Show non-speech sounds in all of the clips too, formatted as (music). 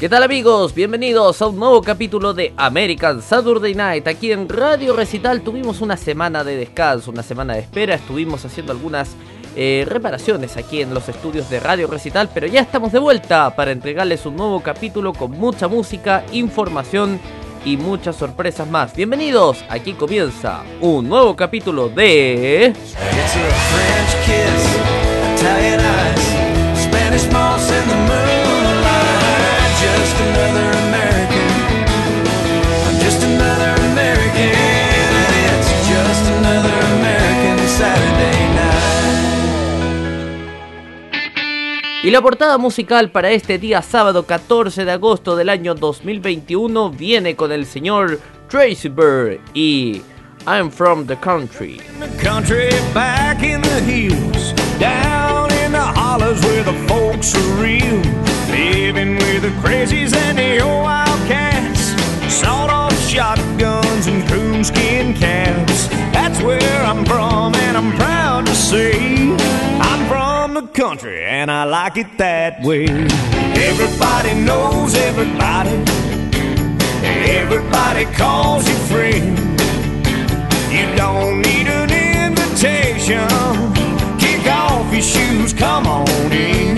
¿Qué tal amigos? Bienvenidos a un nuevo capítulo de American Saturday Night. Aquí en Radio Recital tuvimos una semana de descanso, una semana de espera. Estuvimos haciendo algunas eh, reparaciones aquí en los estudios de Radio Recital, pero ya estamos de vuelta para entregarles un nuevo capítulo con mucha música, información y muchas sorpresas más. Bienvenidos, aquí comienza un nuevo capítulo de... Y la portada musical para este día sábado 14 de agosto del año 2021 viene con el señor Tracy Bird y I'm from the country. The country back in the hills, down in the hollows the folks are real, living with the crazies and shotguns and. That's where I'm from, and I'm proud to the country, and I like it that way. Everybody knows everybody, everybody calls you friend. You don't need an invitation. Kick off your shoes, come on in.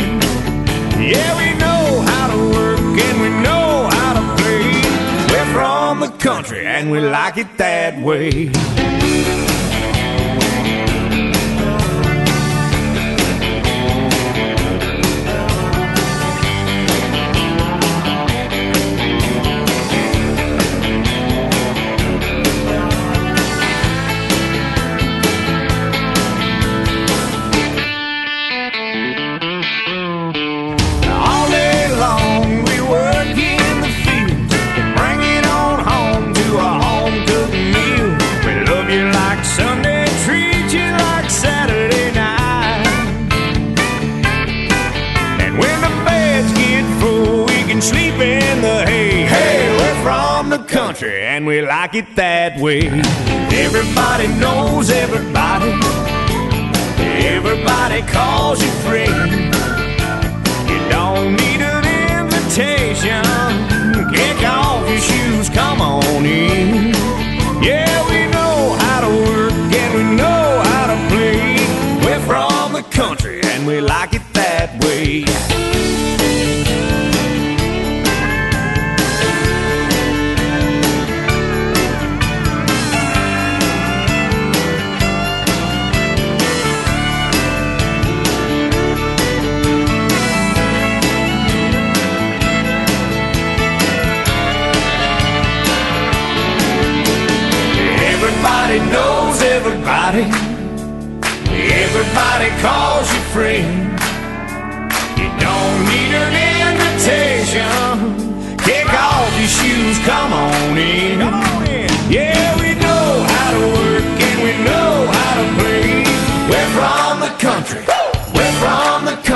Yeah, we know how to work and we know how to play. We're from the country and we like it that way.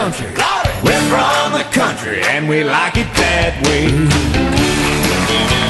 Country. We're from the country and we like it that way.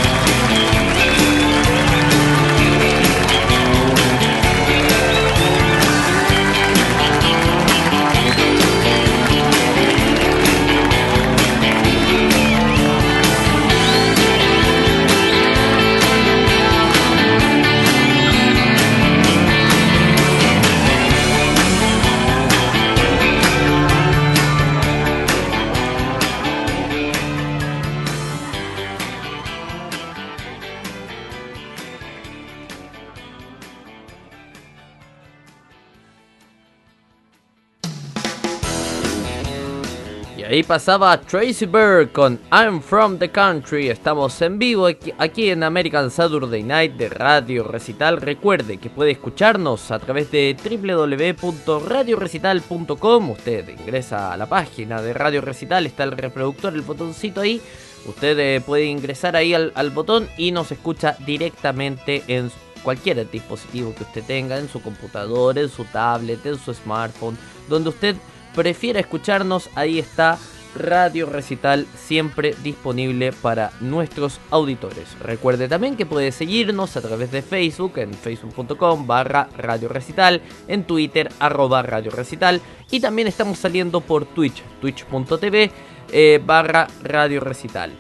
Ahí pasaba Tracy Bird con I'm from the country. Estamos en vivo aquí, en American Saturday Night de Radio Recital. Recuerde que puede escucharnos a través de www.radiorecital.com. Usted ingresa a la página de Radio Recital, está el reproductor, el botoncito ahí. Usted eh, puede ingresar ahí al, al botón y nos escucha directamente en cualquier dispositivo que usted tenga, en su computador, en su tablet, en su smartphone, donde usted prefiera escucharnos, ahí está Radio Recital siempre disponible para nuestros auditores. Recuerde también que puede seguirnos a través de Facebook en facebook.com barra Radio Recital, en Twitter arroba Radio Recital y también estamos saliendo por Twitch, twitch.tv eh, barra radio recital.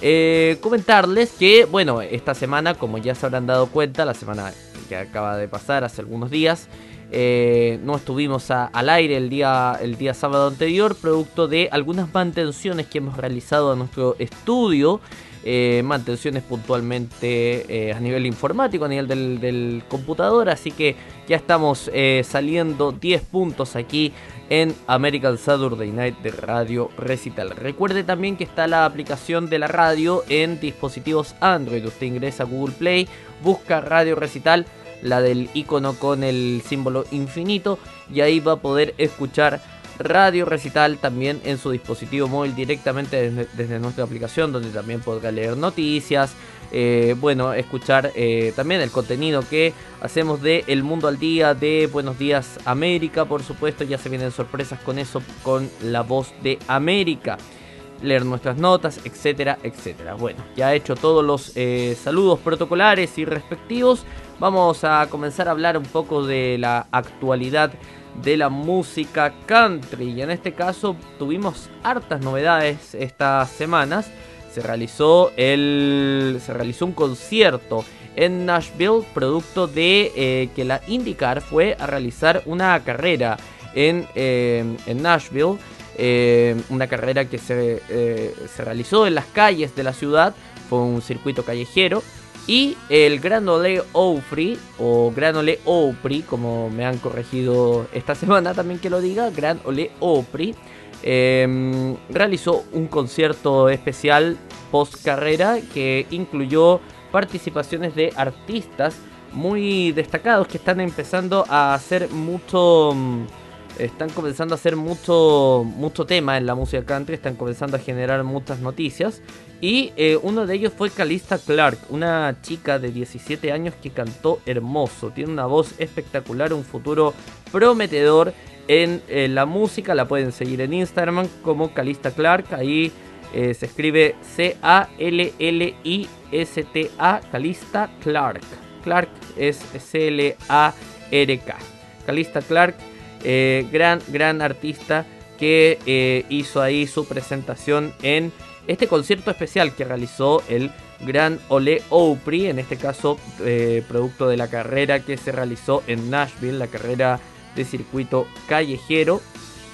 Eh, comentarles que, bueno, esta semana, como ya se habrán dado cuenta, la semana que acaba de pasar hace algunos días, eh, no estuvimos al aire el día, el día sábado anterior, producto de algunas mantenciones que hemos realizado a nuestro estudio. Eh, mantenciones puntualmente a nivel informático, a nivel del, del, computador, así que ya estamos saliendo 10 puntos aquí en American Saturday Night de Radio Recital. Recuerde también que está la aplicación de la radio en dispositivos Android. Usted ingresa a Google Play, busca Radio Recital, la del icono con el símbolo infinito, y ahí va a poder escuchar Radio Recital también en su dispositivo móvil directamente desde, nuestra aplicación, donde también podrá leer noticias, eh, bueno, escuchar eh, también el contenido que hacemos de El Mundo al Día, de Buenos Días América, por supuesto, ya se vienen sorpresas con eso, con la voz de América. Leer nuestras notas, etcétera, etcétera. Bueno, ya he hecho todos los eh, saludos protocolares y respectivos. Vamos a comenzar a hablar un poco de la actualidad de la música country. Y en este caso tuvimos hartas novedades estas semanas se realizó, el, se realizó un concierto en Nashville, producto de eh, que la IndyCar fue a realizar una carrera en, eh, en Nashville. Eh, una carrera que se, se, realizó en las calles de la ciudad, fue un circuito callejero. Y el Grand Ole Opry, o Grand Ole Opry, como me han corregido esta (laughs) semana también que lo diga, Grand Ole Opry, Em, realizó un concierto especial post carrera que incluyó participaciones de artistas muy destacados que están empezando a hacer mucho mm, están comenzando a hacer mucho mucho tema en la música country están comenzando a generar muchas noticias y eh, uno de ellos fue Calista Clark una chica de 17 años que cantó hermoso tiene una voz espectacular un futuro prometedor en eh, la música. La pueden seguir en Instagram como Calista Clark. Ahí eh, se escribe C-A-L-L-I-S-T-A, Calista Clark. Clark es C-L-A-R-K. Calista Clark, eh, gran, gran artista que hizo ahí su presentación en este concierto especial que realizó el Gran Ole Opry, en este caso producto de la carrera que se realizó en Nashville, la carrera de circuito callejero.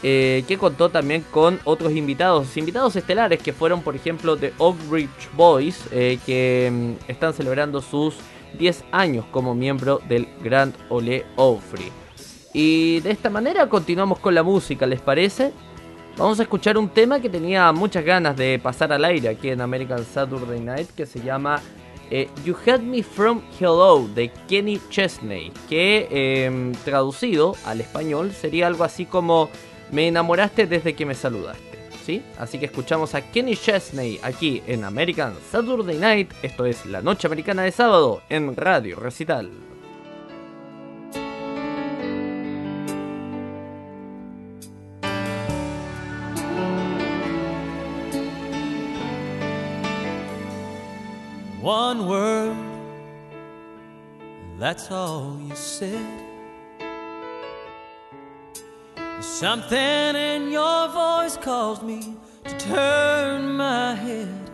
Eh, que contó también con otros invitados, invitados estelares que fueron por ejemplo de Oak Ridge Boys, eh, que mm, están celebrando sus 10 años como miembro del Grand Ole Opry. Y de esta manera continuamos con la música, ¿les parece? Vamos a escuchar un tema que tenía muchas ganas de pasar al aire aquí en American Saturday Night, que se llama eh, you Had Me From Hello de Kenny Chesney, que em, traducido al español sería algo así como Me enamoraste desde que me saludaste. ¿Sí? Así que escuchamos a Kenny Chesney aquí en American Saturday Night. Esto es la noche americana de sábado en Radio Recital. One word, that's all you said. Something in your voice caused me to turn my head.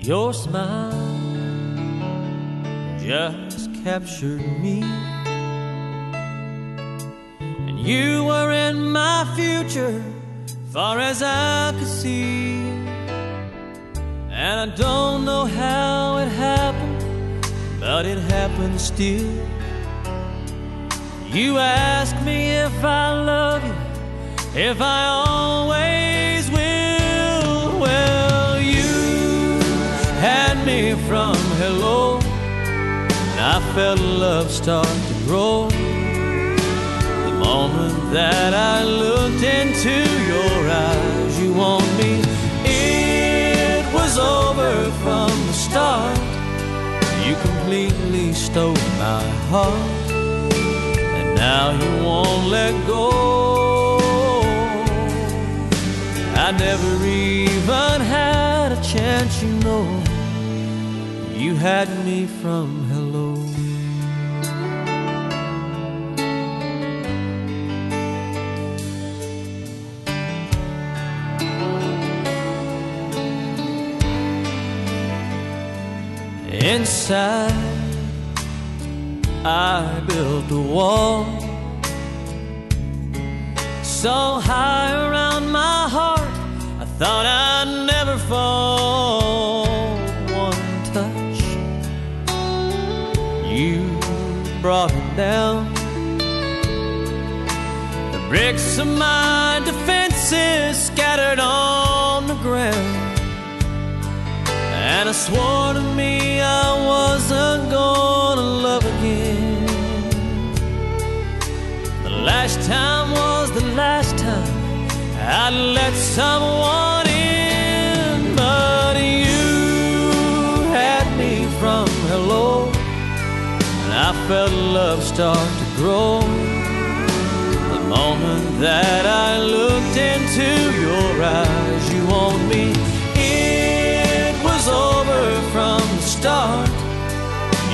Your smile just captured me. And you were in my future, far as I could see. And I don't know how it happened, but it happened still. You ask me if I love you, if I always will. Well, you had me from hello, and I felt love start to grow. The moment that I looked into your eyes, start. You completely stole my heart, and now you won't let go. I never even had a chance, you know. You had me from Inside, I built a wall so high around my heart, I thought I'd never fall. One touch, you brought it down. The bricks of my defenses scattered on the ground. And I swore to me I wasn't gonna love again. The last time was the last time I'd let someone in, but you had me from hello, and I felt love start to grow. The moment that I looked into your eyes, start.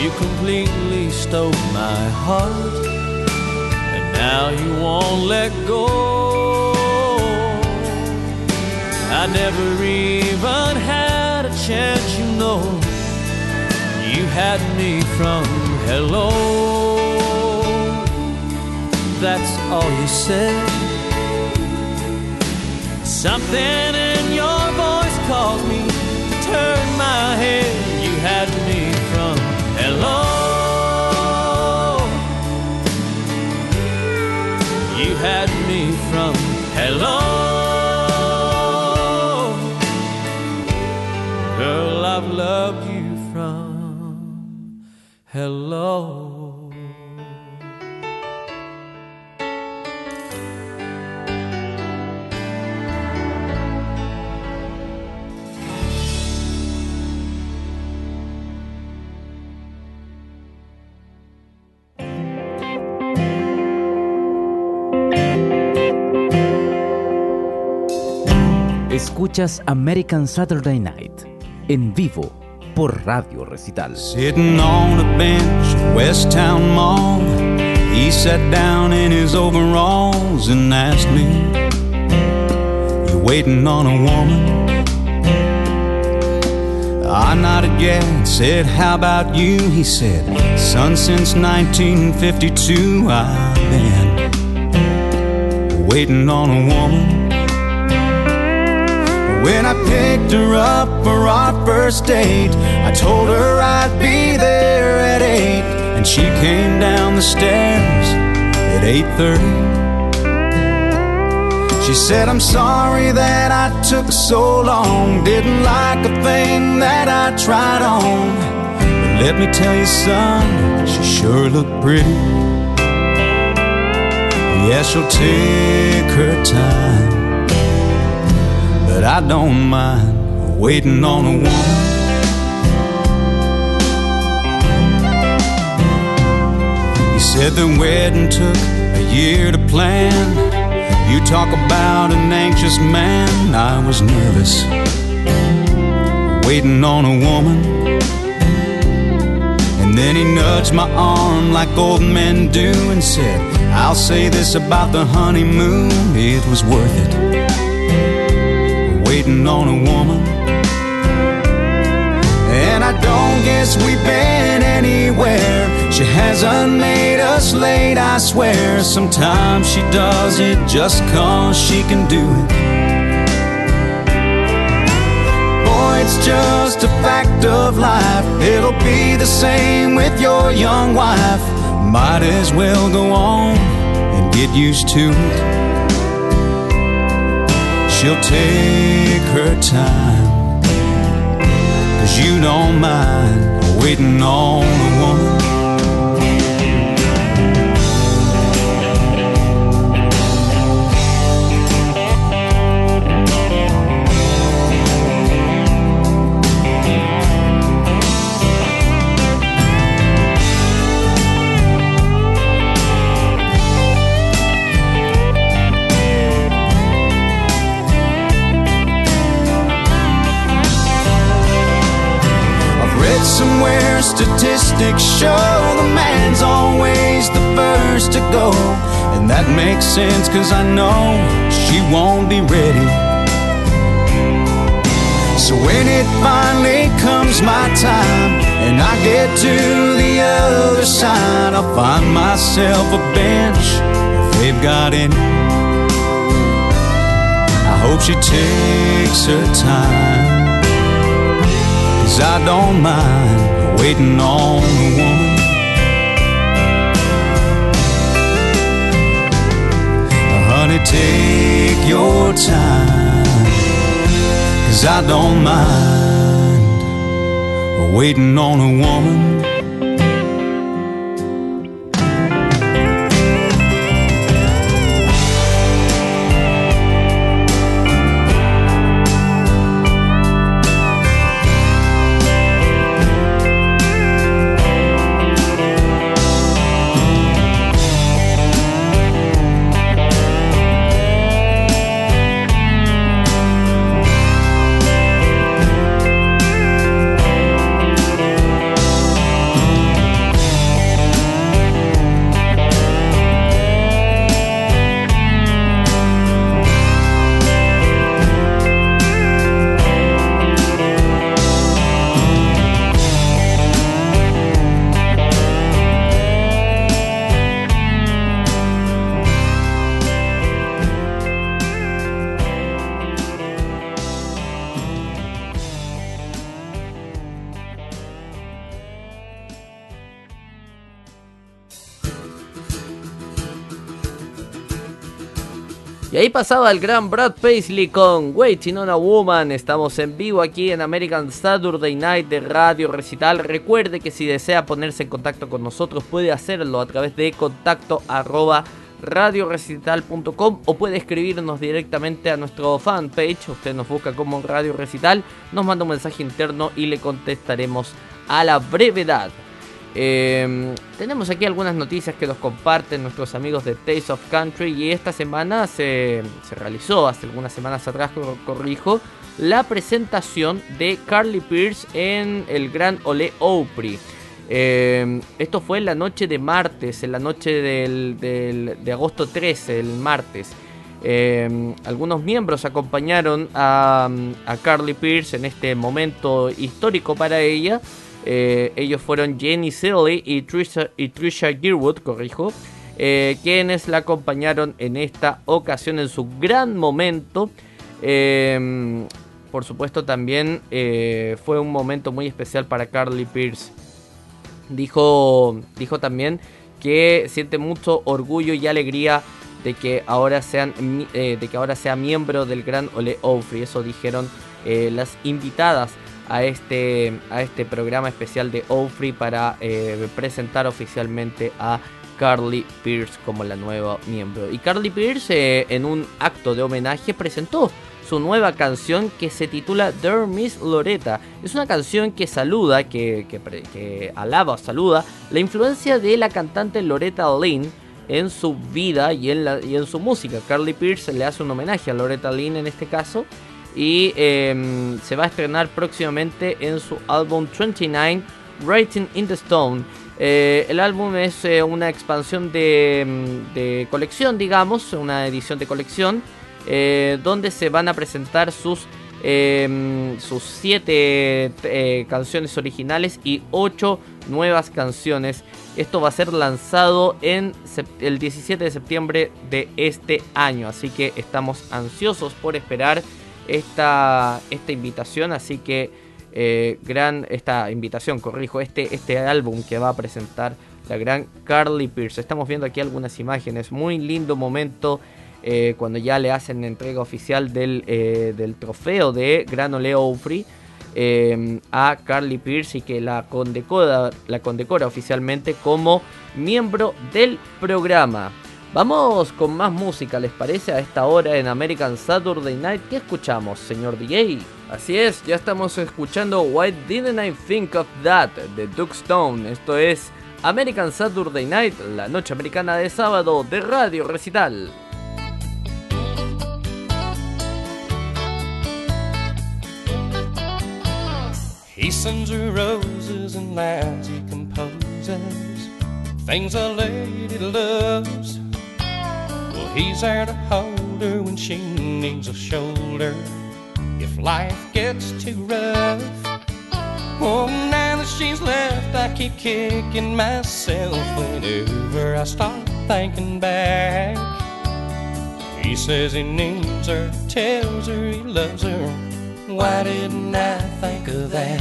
You completely stole my heart and now you won't let go. I never even had a chance, you know. You had me from hello. That's all you said. Something in your voice caused me had me from hello. You had me from hello. Escuchas American Saturday Night en vivo por Radio Recital. Sitting on a bench West Town Mall, he sat down in his overalls and asked me, You waiting on a woman? I nodded yeah and said, How about you? He said, Son, since 1952 I've been waiting on a woman. When I picked her up for our first date, I told her I'd be there at 8, and she came down the stairs at 8:30. She said, I'm sorry that I took so long, didn't like a thing that I tried on. But let me tell you, son, she sure looked pretty. Yeah, she'll take her time but I don't mind waiting on a woman. He said the wedding took a year to plan. You talk about an anxious man, I was nervous waiting on a woman. And then he nudged my arm like old men do and said, I'll say this about the honeymoon, it was worth it on a woman. And I don't guess we've been anywhere. She hasn't made us late, I swear. Sometimes she does it just cause she can do it. Boy, it's just a fact of life. It'll be the same with your young wife. Might as well go on and get used to it. She'll take her time. Cause you don't mind waiting on a woman. Statistics show the man's always the first to go. And that makes sense cause I know she won't be ready. So when it finally comes my time and I get to the other side, I'll find myself a bench if they've got any. I hope she takes her time, cause I don't mind waiting on a woman. Honey, take your time. Cause I don't mind waiting on a woman. Pasaba el gran Brad Paisley con Waiting on a Woman. Estamos en vivo aquí en American Saturday Night de Radio Recital. Recuerde que si desea ponerse en contacto con nosotros puede hacerlo a través de contacto arroba radiorecital.com o puede escribirnos directamente a nuestro fanpage. Usted nos busca como Radio Recital, nos manda un mensaje interno y le contestaremos a la brevedad. Eh, tenemos aquí algunas noticias que nos comparten nuestros amigos de Taste of Country y esta semana se, realizó, hace algunas semanas atrás, cor- corrijo, la presentación de Carly Pierce en el Gran Ole Opry. Eh, esto fue en la noche de martes, en la noche del, de agosto 13, el martes. Eh, algunos miembros acompañaron a, a Carly Pierce en este momento histórico para ella. Eh, ellos fueron Jenny Silly y Trisha, Yearwood, corrijo, eh, quienes la acompañaron en esta ocasión en su gran momento. Eh, por supuesto también eh, fue un momento muy especial para Carly Pierce. Dijo, dijo también que siente mucho orgullo y alegría de que ahora sean de que ahora sea miembro del gran Ole Ofri. Eso dijeron las invitadas a este, a este programa especial de Ofri para eh, presentar oficialmente a Carly Pierce como la nueva miembro. Y Carly Pierce eh, en un acto de homenaje presentó su nueva canción que se titula Dear Miss Loretta. Es una canción que saluda, que, que, alaba saluda la influencia de la cantante Loretta Lynn en su vida y en, la, y en su música. Carly Pierce le hace un homenaje a Loretta Lynn en este caso y em, se va a estrenar próximamente en su álbum 29 Writing in the Stone. Eh, el álbum es eh, una expansión de, em, de colección, digamos, una edición de colección, eh, donde se van a presentar sus, em, sus siete canciones originales y ocho nuevas canciones. Esto va a ser lanzado en el 17 de septiembre de este año, así que estamos ansiosos por esperar esta, esta invitación, así que eh, gran esta invitación, corrijo, este, este álbum que va a presentar la gran Carly Pierce. Estamos viendo aquí algunas imágenes, muy lindo momento eh, cuando ya le hacen entrega oficial del, eh, del trofeo de Gran Ole Opry eh, a Carly Pierce y que la condecora, la condecora oficialmente como miembro del programa. Vamos con más música, ¿les parece? A esta hora en American Saturday Night. ¿Qué escuchamos, señor DJ? Así es, ya estamos escuchando Why Didn't I Think of That de Duke Stone. Esto es American Saturday Night, la noche americana de sábado de Radio Recital. He sends her roses and lines he composes, things a lady loves. He's there to hold her when she needs a shoulder. If if life gets too rough. Oh, now that she's left, I keep kicking myself whenever I start thinking back. He says he needs her, tells her he loves her. Why didn't I think of that?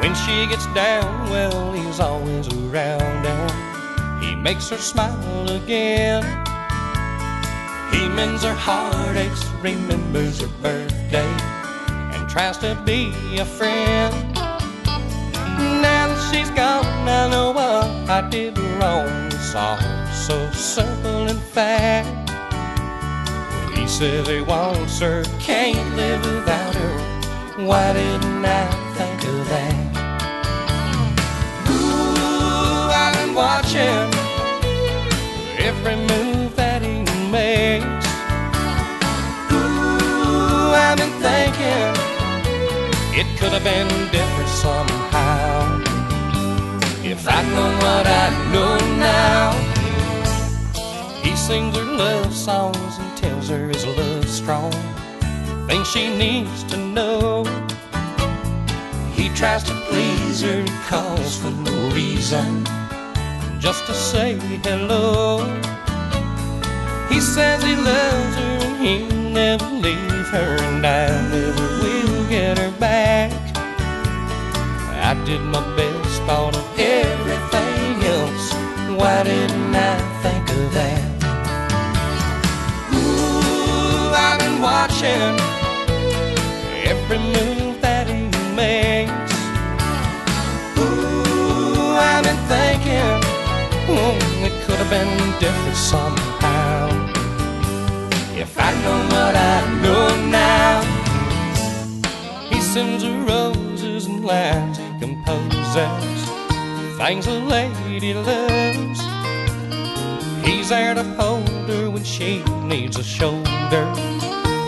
When she gets down, well, he's always around makes her smile again. He mends her heartaches, remembers her birthday, and tries to be a friend. Now that she's gone, I know what I did wrong. It's all so simple and fact. He says he wants her, can't live without her. Why didn't I think of that? Ooh, I've been watching every move that he makes. Ooh, I've been thinking it could have been different somehow. If I'd known what I know now, he sings her love songs and tells her his love strong. Things she needs to know. He tries to please her, he calls for no reason, just to say hello. He says he loves her and he'll never leave her, and I never will get her back. I did my best, thought of everything else. Why didn't I could have been different somehow. If I'd known what I know now, he sends her roses and lines he composes, things a lady loves. He's there to hold her when she needs a shoulder.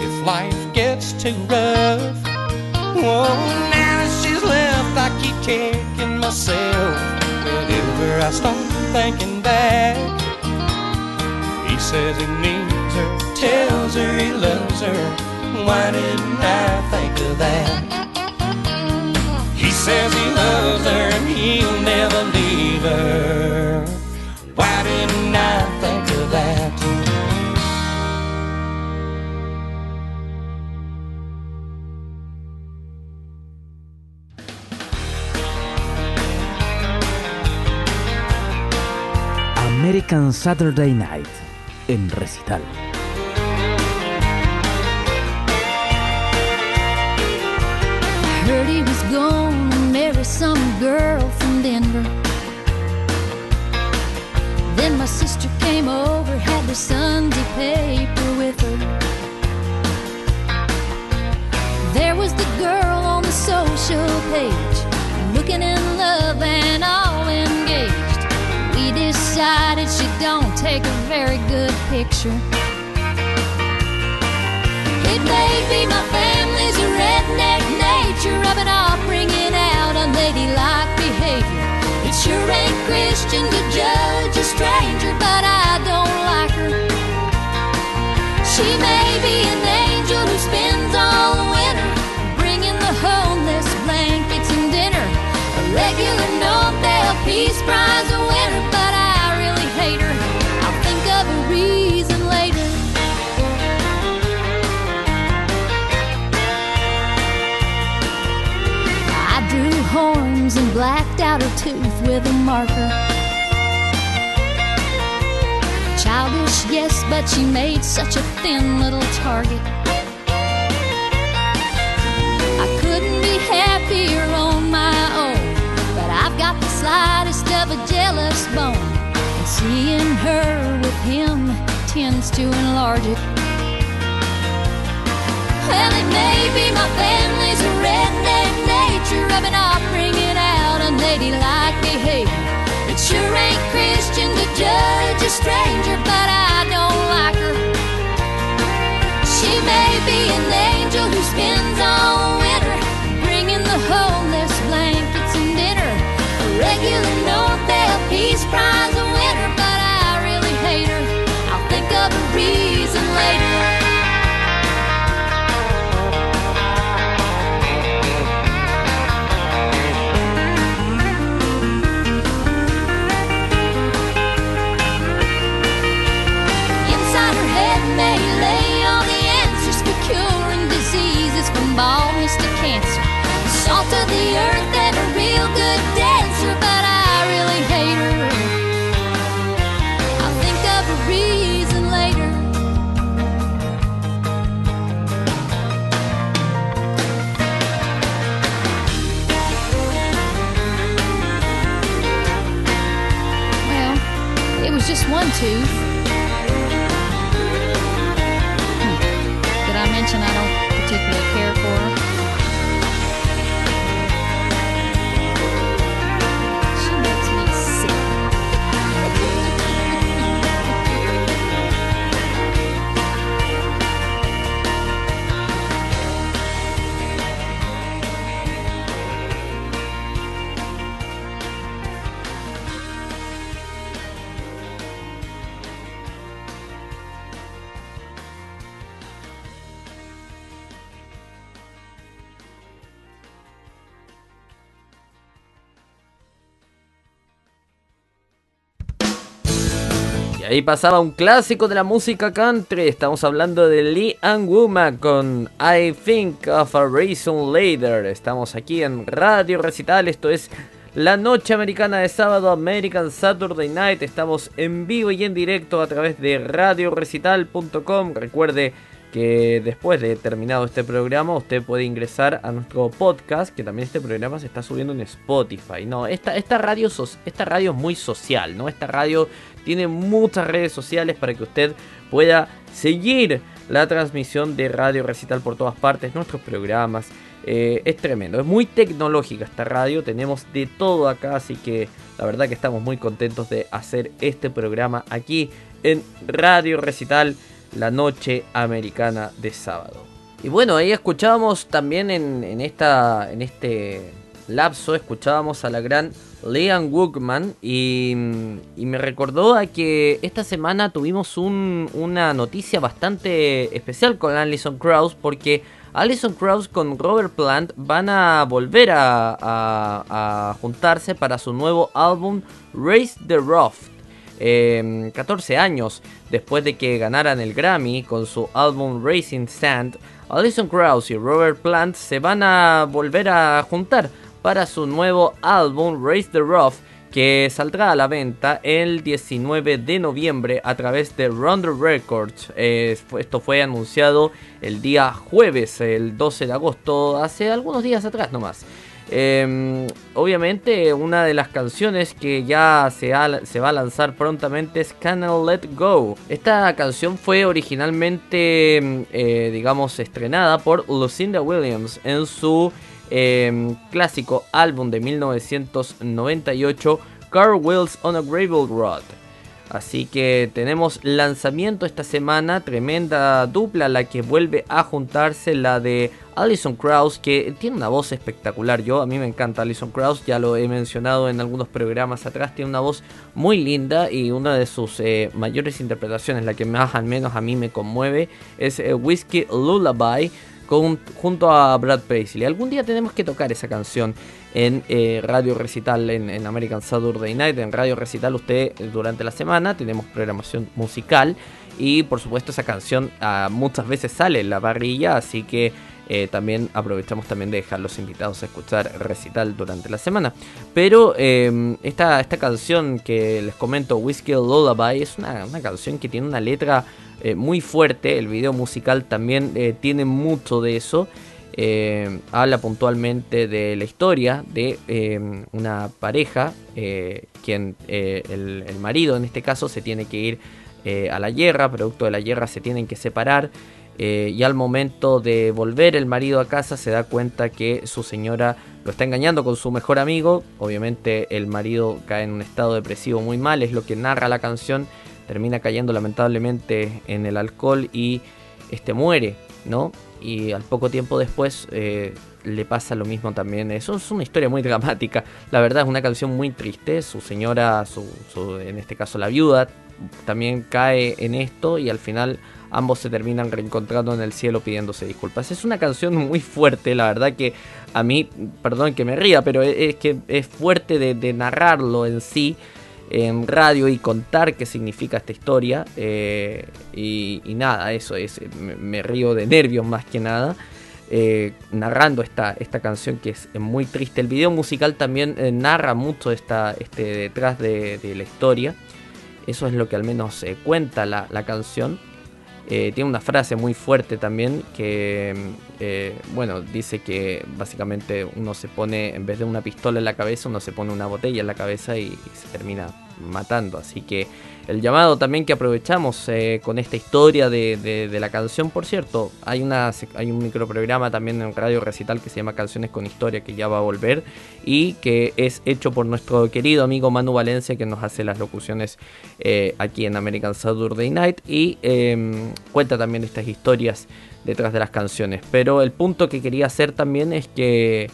If life gets too rough, oh, now that she's left, I keep kicking myself. Whenever I start thinking back, he says he needs her, tells her he loves her. Why didn't I think of that? He says he loves her and he'll never leave her. American Saturday Night en recital. Heard he was gonna marry some girl from Denver. Then my sister came over, had the Sunday paper with her. There was the girl on the social page, looking in love and all decided she don't take a very good picture. It may be my family's redneck nature, rubbing off, bringing out unladylike behavior. It sure ain't Christian to judge a stranger, but I don't like her. She may be an horns and blacked out her tooth with a marker. Childish, yes, but she made such a thin little target. I couldn't be happier on my own, but I've got the slightest of a jealous bone. And seeing her with him tends to enlarge it. Well, it may be my family's redneck nature, rubbing off, bringing out unladylike behavior. It sure ain't Christian to judge a stranger, but I don't like her. She may be an angel who spends all ahí pasaba un clásico de la música country. Estamos hablando de Lee and Womack con I Think of a Reason Later. Estamos aquí en Radio Recital. Esto es la noche americana de sábado, American Saturday Night. Estamos en vivo y en directo a través de radiorecital.com. Recuerde que después de terminado este programa usted puede ingresar a nuestro podcast, que también este programa se está subiendo en Spotify. No, esta, radio, esta radio es muy social, ¿no? Esta radio tiene muchas redes sociales para que usted pueda seguir la transmisión de Radio Recital por todas partes, nuestros programas. Eh, es tremendo, es muy tecnológica esta radio, tenemos de todo acá, así que la verdad que estamos muy contentos de hacer este programa aquí en Radio Recital, la noche americana de sábado. Y bueno, ahí escuchábamos también en, esta, en este lapso, escuchábamos a la gran Leanne Wookman y, y me recordó a que esta semana tuvimos un- una noticia bastante especial con Alison Krauss porque Alison Krauss con Robert Plant van a volver a, juntarse para su nuevo álbum Raise the Rough. Eh, 14 años después de que ganaran el Grammy con su álbum Racing Sand, Alison Krauss y Robert Plant se van a volver a juntar para su nuevo álbum Raise the Rough que saldrá a la venta el 19 de noviembre a través de Rounder Records. Esto fue anunciado el día jueves, el 12 de agosto, hace algunos días atrás nomás. Eh, obviamente una de las canciones que ya se, va a lanzar prontamente es Can't Let Go. Esta canción fue originalmente, mm, eh, digamos, estrenada por Lucinda Williams en su eh, clásico álbum de 1998, Car Wheels on a Gravel Road. Así que tenemos lanzamiento esta semana, tremenda dupla la que vuelve a juntarse la de Alison Krauss que tiene una voz espectacular. Yo a mí me encanta Alison Krauss, ya lo he mencionado en algunos programas atrás, tiene una voz muy linda y una de sus eh, mayores interpretaciones, la que más al menos a mí me conmueve, es eh, Whiskey Lullaby junto a Brad Paisley. Algún día tenemos que tocar esa canción en eh, Radio Recital, en, American Saturday Night. En Radio Recital usted eh, durante la semana tenemos programación musical y por supuesto esa canción ah, muchas veces sale en la parrilla, así que eh, también aprovechamos también de dejar los invitados a escuchar recital durante la semana. Pero eh, esta, esta canción que les comento, Whiskey Lullaby, es una canción que tiene una letra eh, muy fuerte. El video musical también eh, tiene mucho de eso. Eh, habla puntualmente de la historia de una pareja, quien el, el marido en este caso se tiene que ir a la guerra, producto de la guerra se tienen que separar. y al momento de volver el marido a casa se da cuenta que su señora lo está engañando con su mejor amigo. Obviamente el marido cae en un estado depresivo muy mal, es lo que narra la canción. Termina cayendo lamentablemente en el alcohol y este muere, ¿no? Y al poco tiempo después eh, le pasa lo mismo también. Eso es una historia muy (laughs) dramática. La verdad es una canción muy triste. Su señora, su, en este caso la viuda, también cae en esto y al final ambos se terminan reencontrando en el cielo pidiéndose disculpas. Es una canción muy fuerte, la verdad que a mí, perdón que me ría, pero es, es que es fuerte de narrarlo en sí en radio y contar qué significa esta historia. eh, y, nada, eso es, me, río de nervios más que nada. eh, narrando esta, esta canción que es muy triste. El video musical también eh, narra mucho esta, este, detrás de, de la historia. Eso es lo que al menos cuenta la, la canción. Eh, tiene una frase muy fuerte también que, eh, bueno, dice que básicamente uno se pone, en vez de una pistola en la cabeza, uno se pone una botella en la cabeza y, y se termina matando. Así que el llamado también que aprovechamos eh, con esta historia de, la canción, por cierto, hay, una, hay un microprograma también en Radio Recital que se llama Canciones con Historia que ya va a volver y que es hecho por nuestro querido amigo Manu Valencia que nos hace las locuciones eh, aquí en American Saturday Night y eh, cuenta también estas historias detrás de las canciones. Pero el punto que quería hacer también es que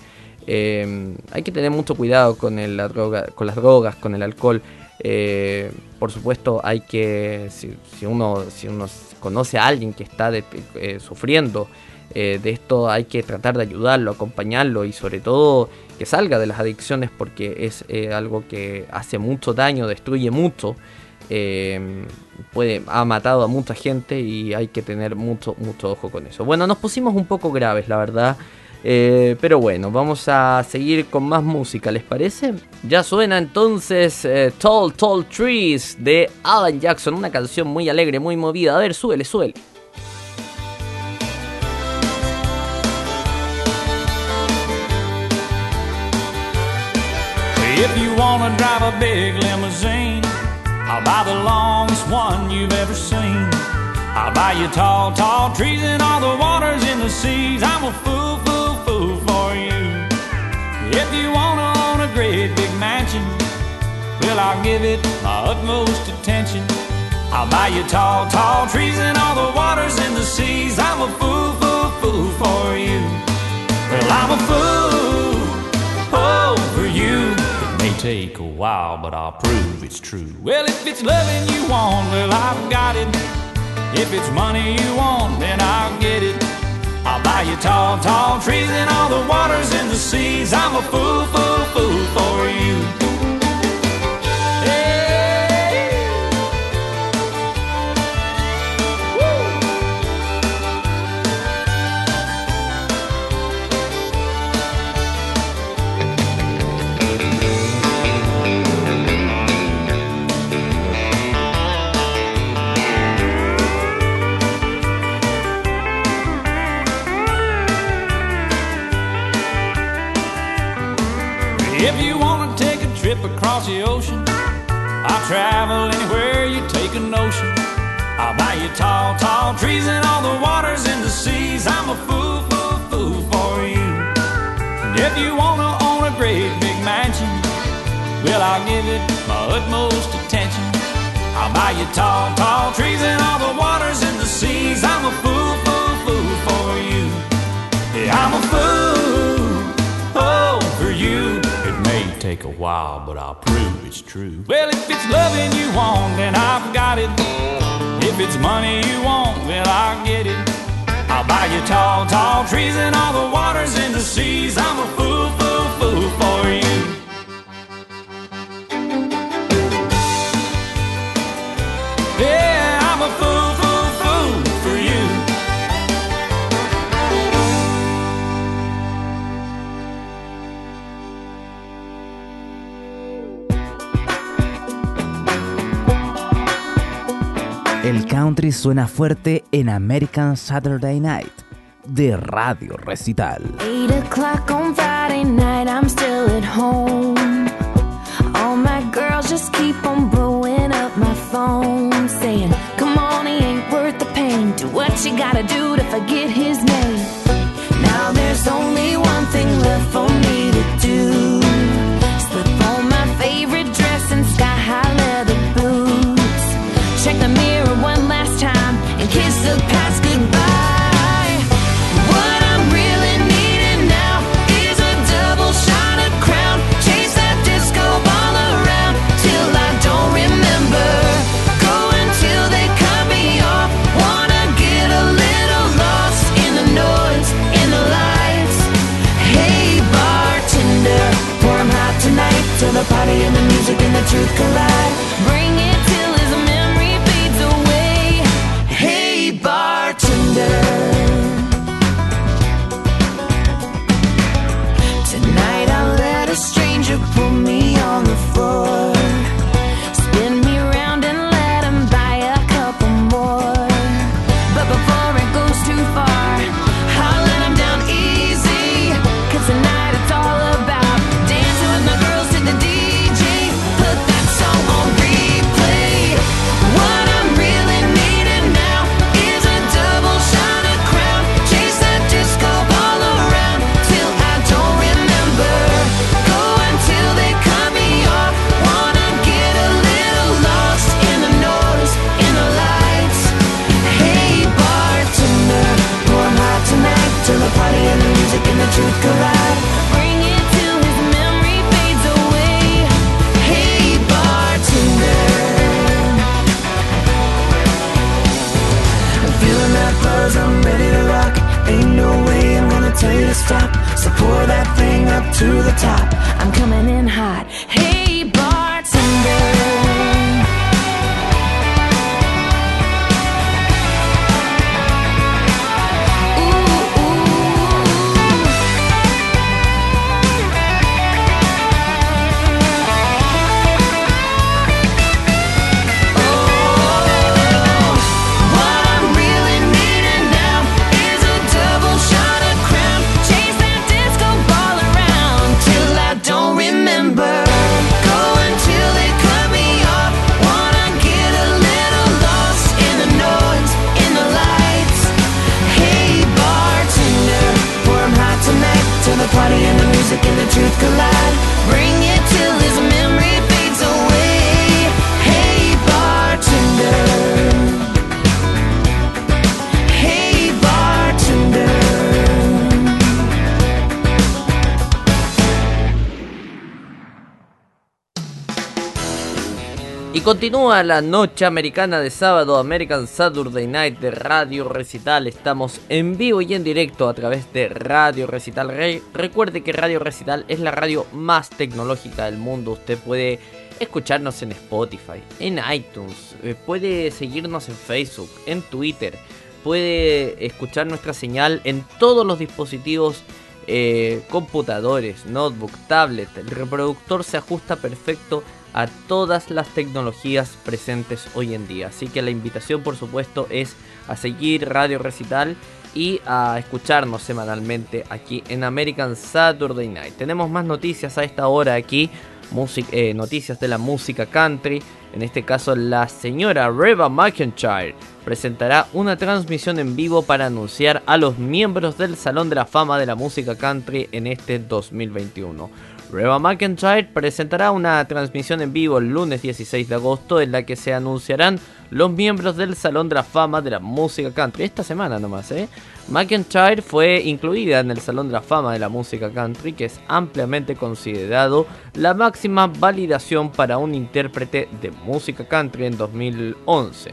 eh, hay que tener mucho cuidado con, con las drogas, con el alcohol. Eh, por supuesto, hay que, si, uno, si uno conoce a alguien que está de- eh, sufriendo eh, de esto, hay que tratar de ayudarlo, acompañarlo y sobre todo que salga de las adicciones porque es eh, algo que hace mucho daño, destruye mucho. eh, puede, ha matado a mucha gente y hay que tener mucho, mucho ojo con eso. Bueno, nos pusimos un poco graves, la verdad. Eh, pero bueno, vamos a seguir con más música, ¿les parece? Ya suena entonces eh, Tall Tall Trees de Alan Jackson, una canción muy alegre, muy movida. A ver, súbele, súbele. If you wanna drive a big limousine, I'll buy the longest one you've ever seen. I'll buy you tall, tall trees and all the waters in the seas. I'm a fool, fool. If you wanna own a great big mansion, well, I'll give it my utmost attention. I'll buy you tall, tall trees and all the waters in the seas. I'm a fool, fool, fool for you. Well, I'm a fool oh, for you. It may take a while, but I'll prove it's true. Well, if it's loving you want, well, I've got it. If it's money you want, then I'll get it. I'll buy you tall, tall trees and all the waters in the seas. I'm a fool, fool, fool for you. Utmost attention. I'll buy you tall, tall trees and all the waters in the seas. I'm a fool, fool, fool for you. Yeah, I'm a fool, oh, for you. It may take a while, but I'll prove it's true. Well, if it's loving you want, then I've got it. If it's money you want, well, I'll get it. I'll buy you tall, tall trees and all the waters in the seas. I'm a fool Suena fuerte en American Saturday Night de Radio Recital. Eight o'clock on Friday night, I'm still at home. All my girls just keep on blowing up my phone, saying, Come on, he ain't worth the pain. Do what you gotta do to forget his Nikolai Cause I'm ready to rock. Ain't no way I'm gonna tell you to stop. So pour that thing up to the top. I'm coming in hot. Hey, boy should collide Continúa la noche americana de sábado, American Saturday Night de Radio Recital. Estamos en vivo y en directo a través de Radio Recital. Re- recuerde que Radio Recital es la radio más tecnológica del mundo. Usted puede escucharnos en Spotify, en iTunes, eh, puede seguirnos en Facebook, en Twitter, puede escuchar nuestra señal en todos los dispositivos eh, computadores, notebook, tablet. El reproductor se ajusta perfecto a todas las tecnologías presentes hoy en día. Así que la invitación, por supuesto, es a seguir Radio Recital y a escucharnos semanalmente aquí en American Saturday Night. Tenemos más noticias a esta hora aquí, eh, noticias de la música country. En este caso, la señora Reba McIntyre presentará una transmisión en vivo para anunciar a los miembros del Salón de la Fama de la Música Country en este 2021. Reba McIntyre presentará una transmisión en vivo el lunes 16 de agosto en la que se anunciarán los miembros del Salón de la Fama de la Música Country. Esta semana nomás, ¿eh? McIntyre fue incluida en el Salón de la Fama de la Música Country, que es ampliamente considerado la máxima validación para un intérprete de música country en 2011.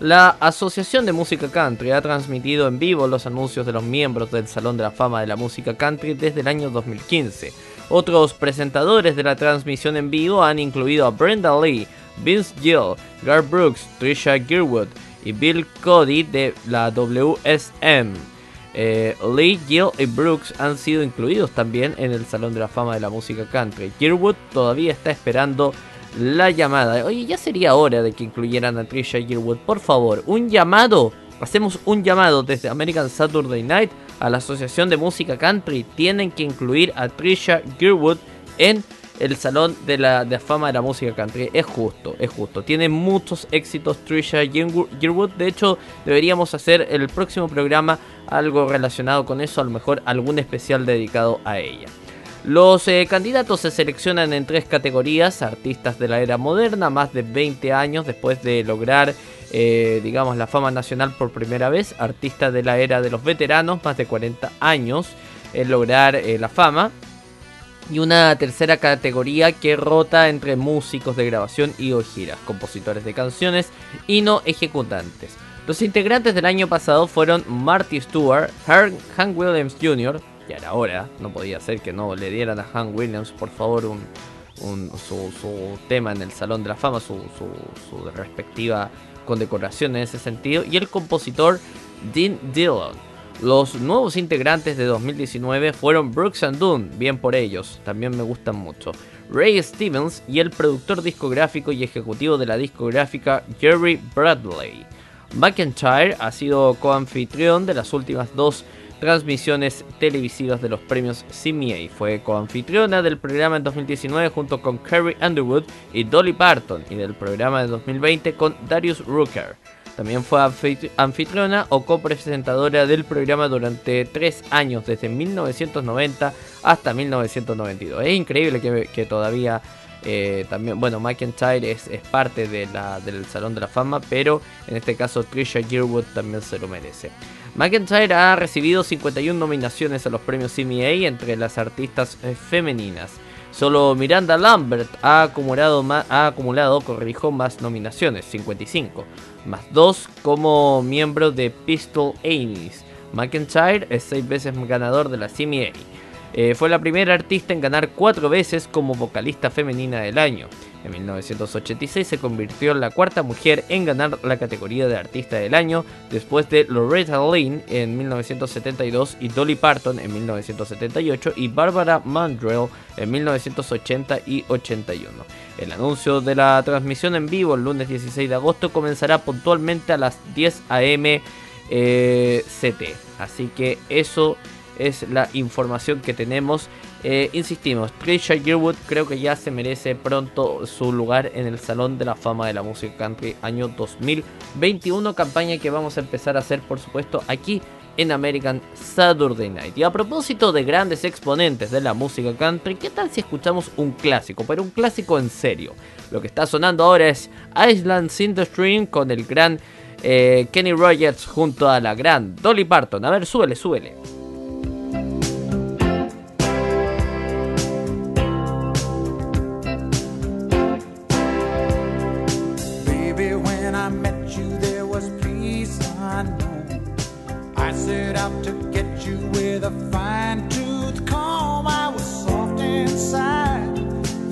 La Asociación de Música Country ha transmitido en vivo los anuncios de los miembros del Salón de la Fama de la Música Country desde el año 2015. Otros presentadores de la transmisión en vivo han incluido a Brenda Lee, Vince Gill, Gar Brooks, Trisha Gearwood y Bill Cody de la WSM. Eh, Lee, Gill y Brooks han sido incluidos también en el Salón de la Fama de la Música Country. Gearwood todavía está esperando la llamada. Oye, ya sería hora de que incluyeran a Trisha Yearwood. Por favor, un llamado. Hacemos un llamado desde American Saturday Night a la Asociación de Música Country. Tienen que incluir a Trisha Yearwood en el Salón de la, de la Fama de la Música Country. Es justo, es justo. Tiene muchos éxitos Trisha Yearwood. De hecho, deberíamos hacer el próximo programa algo relacionado con eso. A lo mejor algún especial dedicado a ella. Los eh, candidatos se seleccionan en tres categorías, artistas de la era moderna, más de 20 años después de lograr, eh, digamos, la fama nacional por primera vez, artistas de la era de los veteranos, más de 40 años en lograr eh, la fama, y una tercera categoría que rota entre músicos de grabación y o giras, compositores de canciones y no ejecutantes. Los integrantes del año pasado fueron Marty Stewart, Hank Williams Jr., ya era hora, no podía ser que no le dieran a Hank Williams, por favor, un, su, tema en el Salón de la Fama, su respectiva condecoración en ese sentido, y el compositor Dean Dillon. Los nuevos integrantes de 2019 fueron Brooks and Dunn, bien por ellos, también me gustan mucho. Ray Stevens y el productor discográfico y ejecutivo de la discográfica Jerry Bradley. McIntyre ha sido coanfitrión de las últimas dos transmisiones televisivas de los premios CMA. Fue coanfitriona del programa en 2019 junto con Carrie Underwood y Dolly Parton y del programa de 2020 con Darius Rucker. También fue anfitri- anfitriona o copresentadora del programa durante tres años, desde 1990 hasta 1992. Es increíble que, que todavía eh, también, bueno, McIntyre es, es parte del Salón de la Fama, pero en este caso Trisha Yearwood también se lo merece. McIntyre ha recibido 51 nominaciones a los premios CMA entre las artistas eh, femeninas. Solo Miranda Lambert ha acumulado, ma- ha acumulado corrijo, más nominaciones, 55, más 2 como miembro de Pistol Amis. McIntyre es seis veces ganador de la CMA. Eh, fue la primera artista en ganar cuatro veces como vocalista femenina del año. En 1986 se convirtió en la cuarta mujer en ganar la categoría de artista del año, después de Loretta Lynn en 1972 y Dolly Parton en 1978 y Barbara Mandrell en 1980 y 81. El anuncio de la transmisión en vivo el lunes 16 de agosto comenzará puntualmente a las 10 am eh, CT. Así que eso es la información que tenemos. Eh, insistimos, Trisha Yearwood creo que ya se merece pronto su lugar en el Salón de la Fama de la Música Country año 2021, campaña que vamos a empezar a hacer por supuesto aquí en American Saturday Night. Y a propósito de grandes exponentes de la música country, ¿qué tal si escuchamos un clásico? Pero un clásico en serio. Lo que está sonando ahora es Island in Stream con el gran eh, Kenny Rogers junto a la gran Dolly Parton. A ver, súbele, súbele. Out to get you with a fine tooth comb. I was soft inside.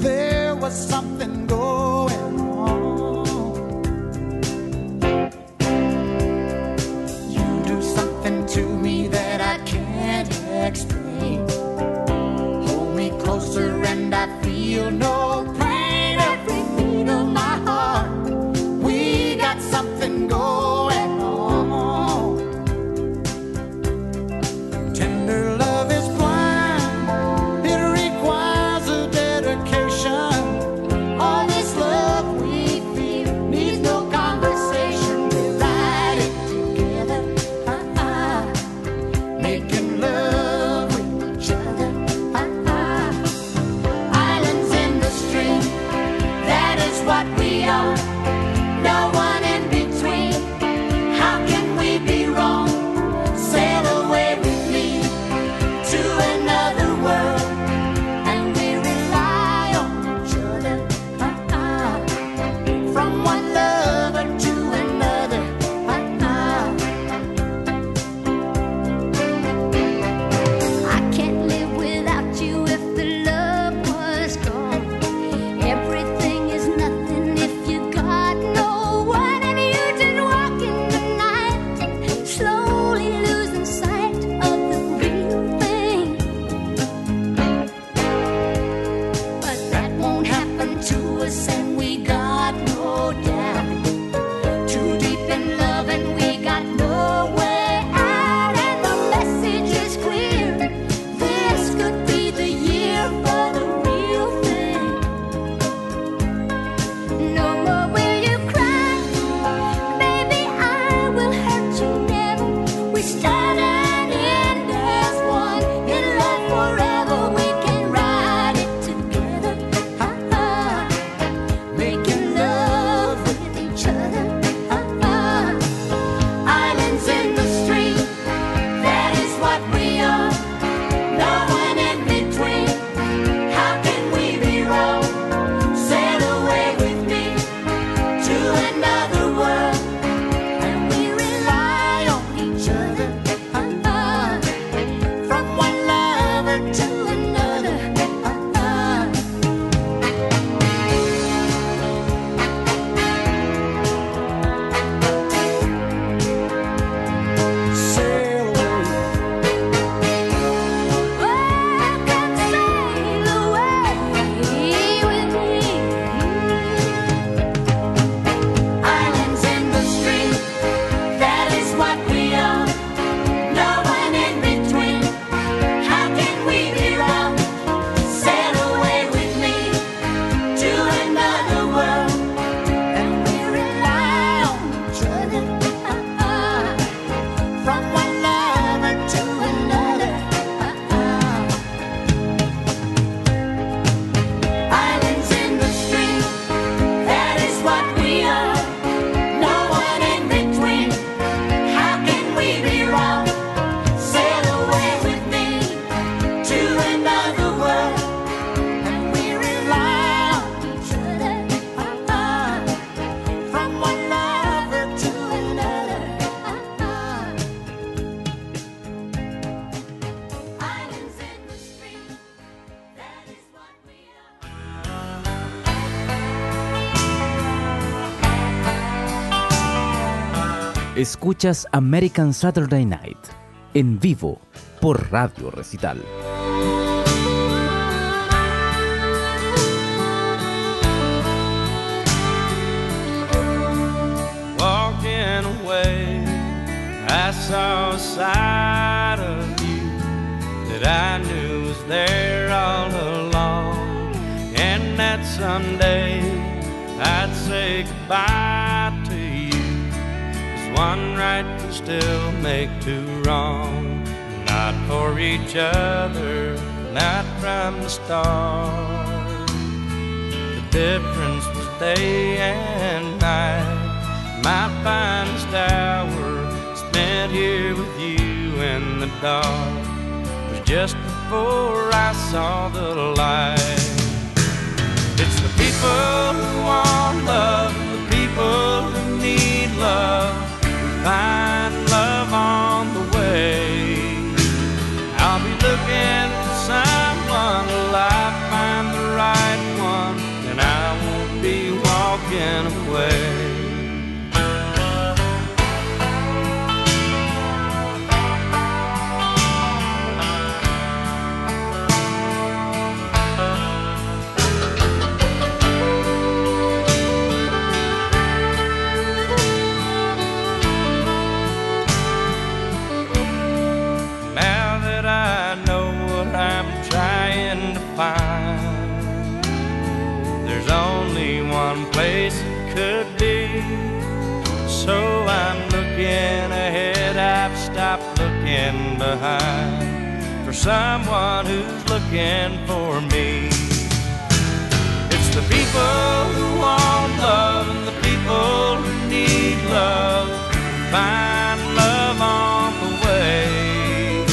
There was something going on. You do something to me that I can't explain. Hold me closer and I feel no Escuchas American Saturday Night en vivo por Radio Recital. walking away, I saw a side of you that I knew was there all along. And that someday I'd say goodbye one right can still make two wrong. Not for each other, not from the start. The difference was day and night. My finest hour spent here with you in the dark was just before I saw the light. It's the people who want love the people who need love find love on the way. I'll be looking for someone till I find the right one, and I won't be walking away. I've looking behind for someone who's looking for me. It's the people who want love and the people who need love find love on the way.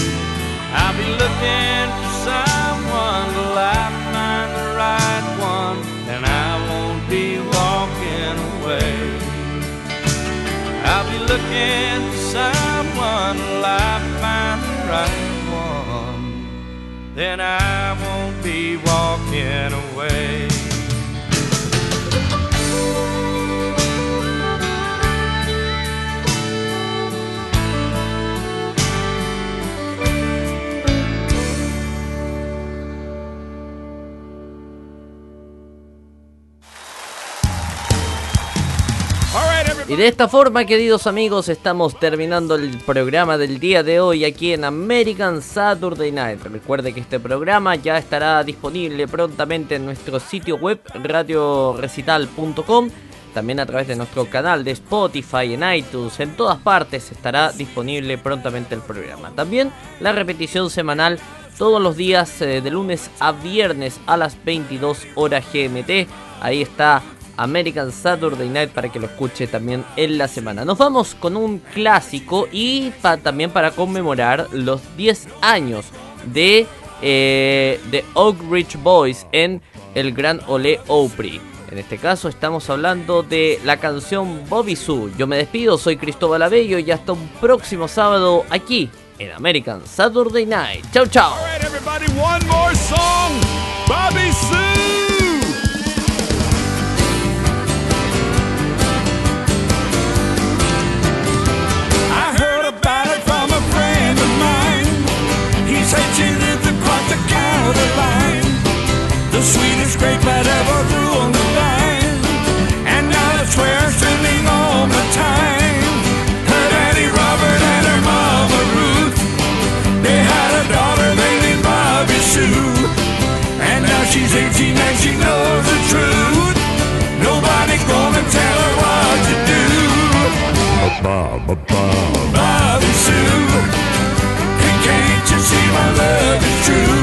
I'll be looking for someone till I find the right one, and I won't be walking away. I'll be looking for someone till I find the right one, then I won't be walking away. Y de esta forma, queridos amigos, estamos terminando el programa del día de hoy aquí en American Saturday Night. Recuerde que este programa ya estará disponible prontamente en nuestro sitio web radiorecital.com, también a través de nuestro canal de Spotify, en iTunes, en todas partes estará disponible prontamente el programa. También la repetición semanal todos los días eh, de lunes a viernes a las 22 horas GMT. Ahí está American Saturday Night para que lo escuche también en la semana. Nos vamos con un clásico y también para conmemorar los 10 años de, eh, de Oak Ridge Boys en el Gran Ole Opry. En este caso estamos hablando de la canción Bobby Sue. Yo me despido, soy Cristóbal Abello y hasta un próximo sábado aquí en American Saturday Night. Chau chau. All. Bobby Sue. The line. The sweetest grape that ever grew on the vine. And now that's where spending all my time. Her daddy Robert and her mama Ruth. They had a daughter they named Bobby Sue. And now she's 18 and she knows the truth. Nobody gonna tell her what to do. Bobby Sue. Can't you see my love is true?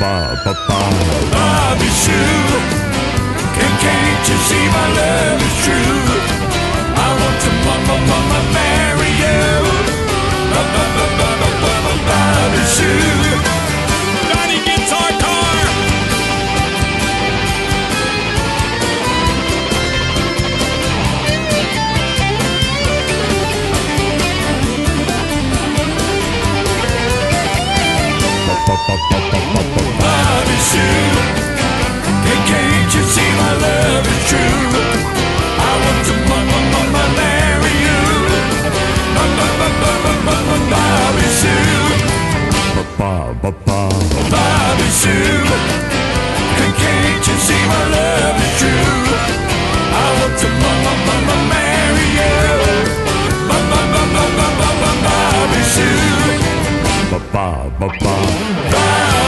ba ba ba. Love is true. Can't you see my love is true? I want to mama mama marry you. Ba ba ba ba ba ba ba. Love is true. pursue. Hey, can't you see my love is true? I want to ma marry you. Ma ma ma Bobby Sue. Ba ba. Bobby Sue. Hey, can't you see my love is true? I want to ma marry you. Ma ma ma Bobby Sue. Ba ba ba